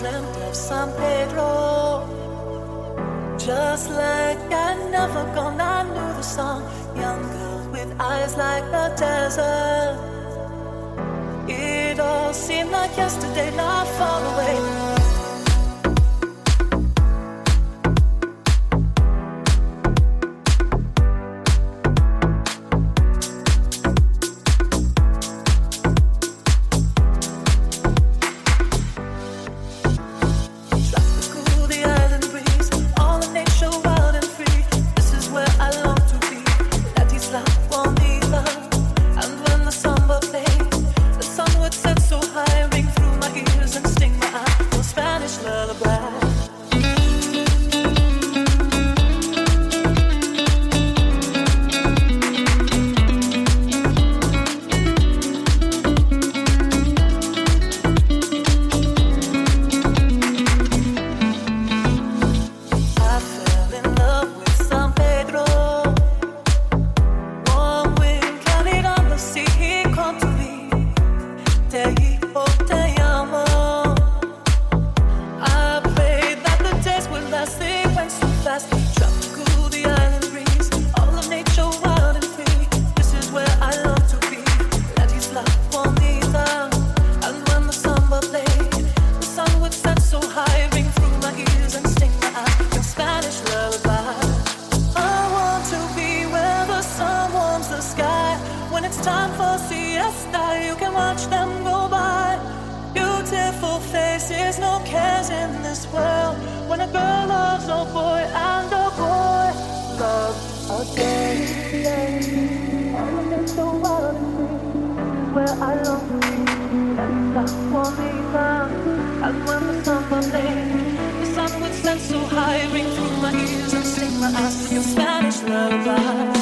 Dreamt of San Pedro. Just like I never gone, I knew the song. Young girl with eyes like the desert. It all seemed like yesterday, not far away. I feel Spanish lover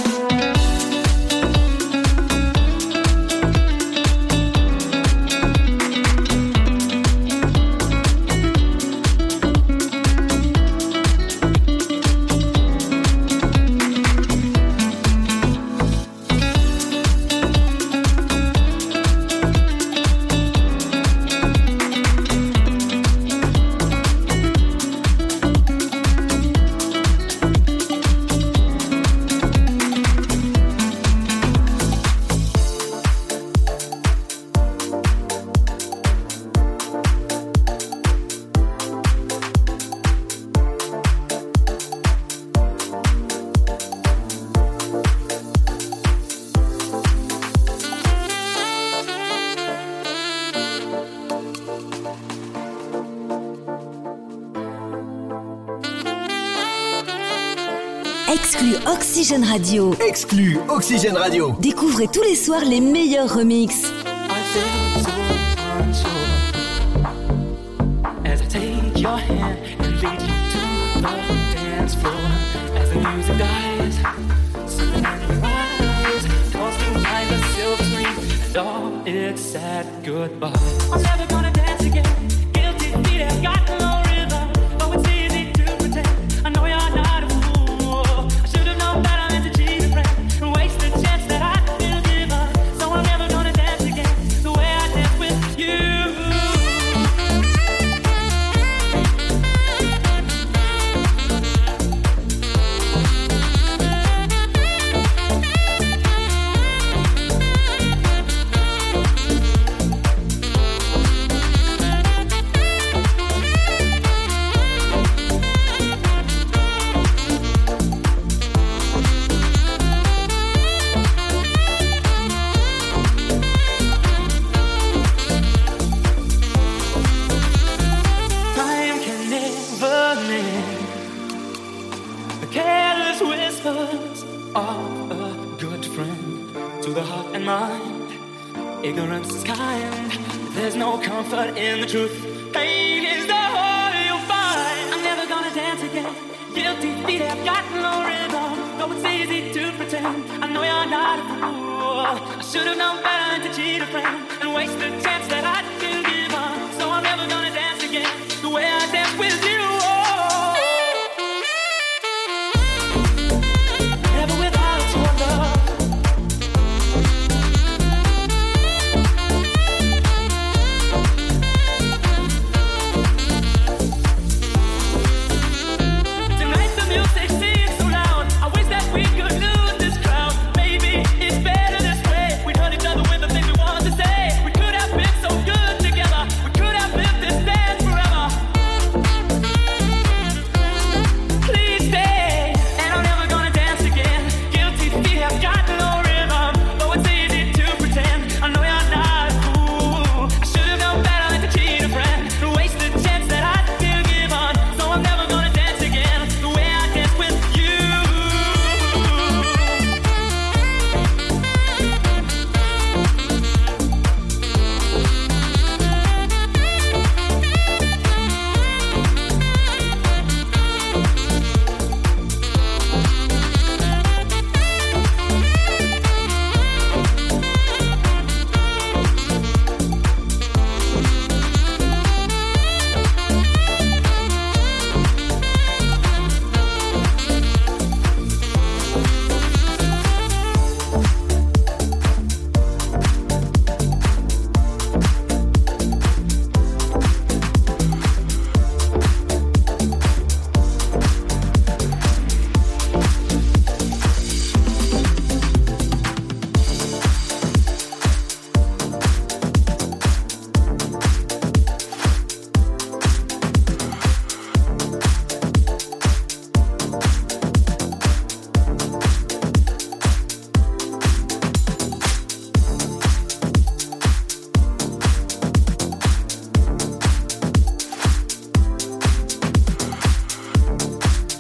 Oxygène Radio. Exclu Oxygène Radio. Découvrez tous les soirs les meilleurs remixes. As I take I should have known better.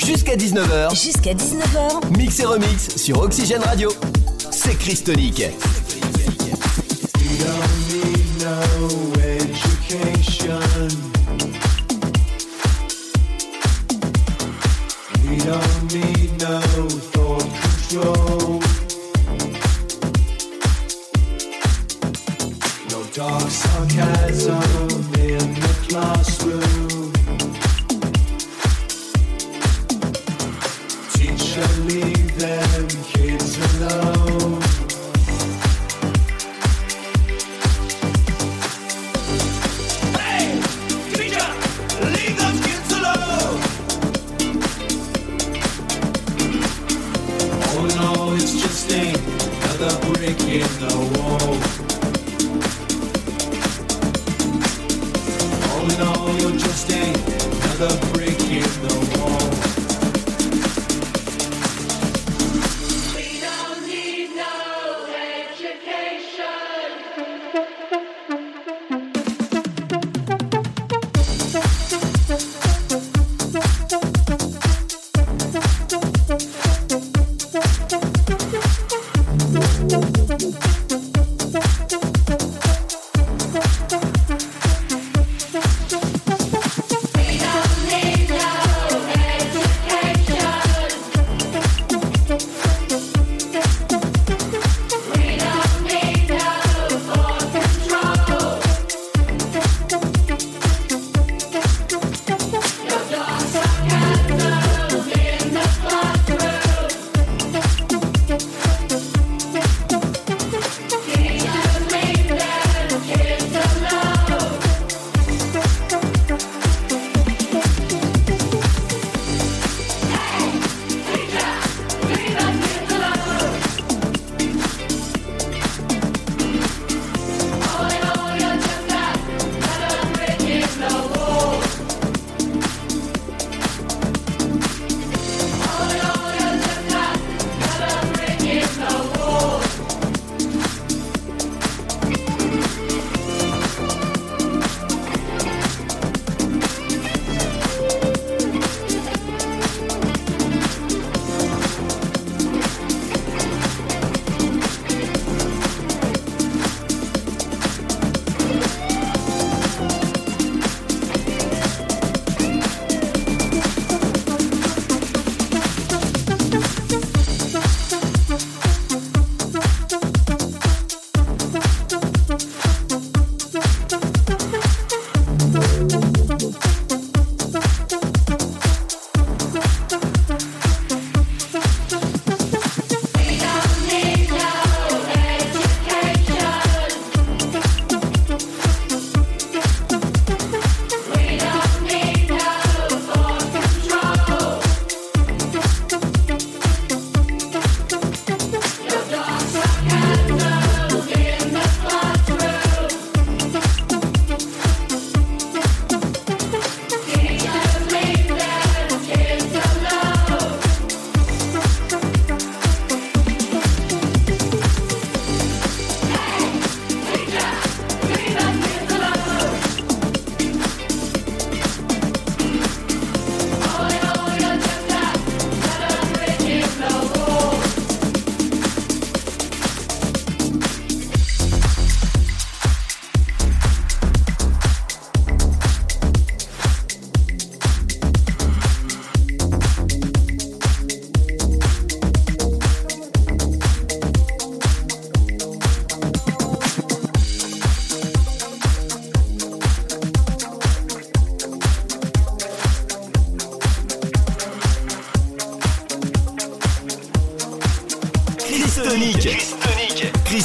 Jusqu'à 19h. Jusqu'à 19h. Mix et remix sur Oxygène Radio. C'est Christonique.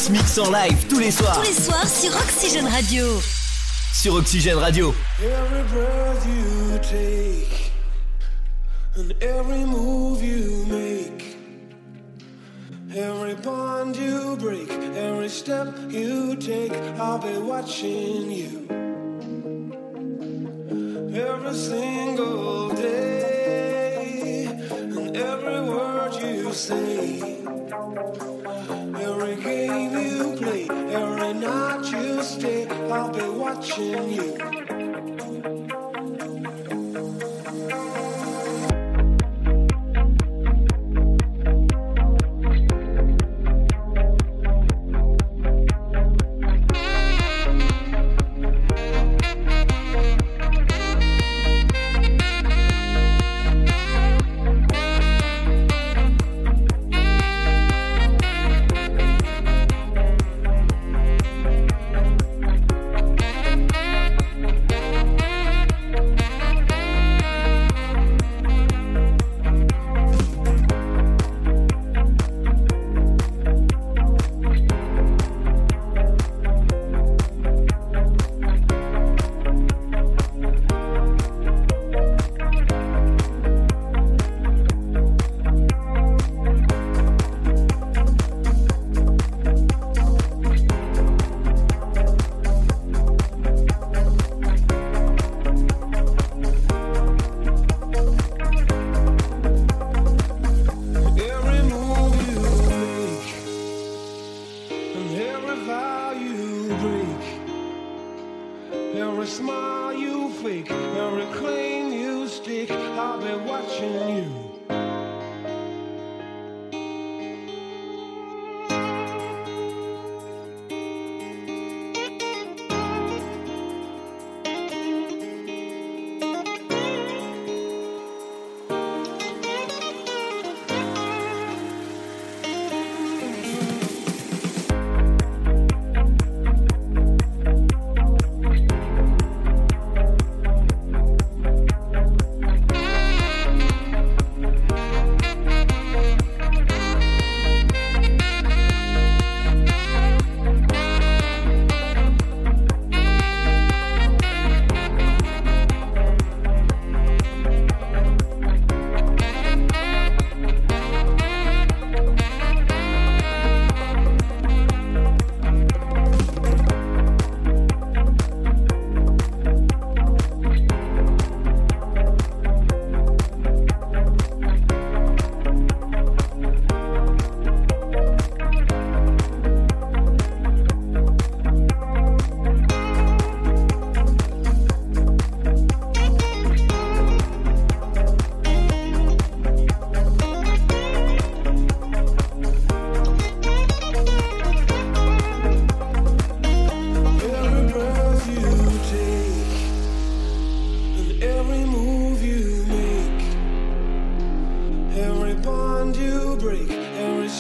Chris Mix en live tous les soirs Tous les soirs sur Oxygène Radio. sur Oxygène Radio. Every breath you take and every move you make, every bond you break, every step you take, I'll be watching you. Every single day and every word you say. Night you stay, I'll be watching you.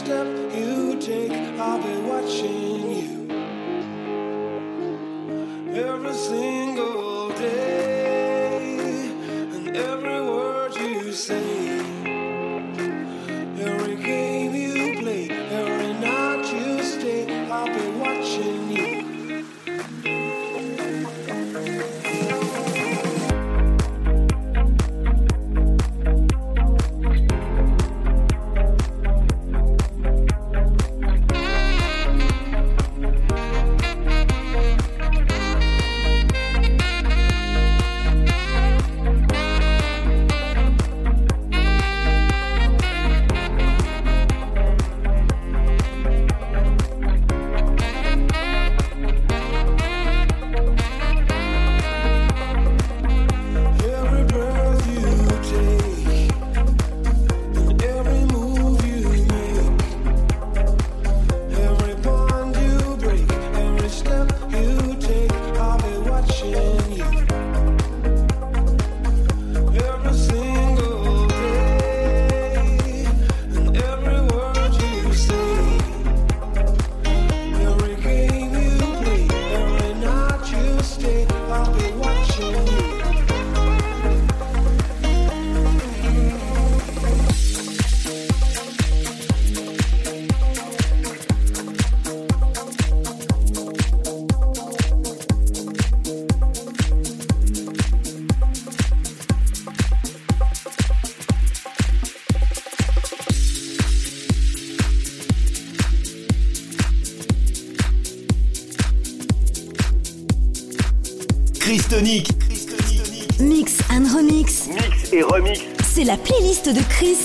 Step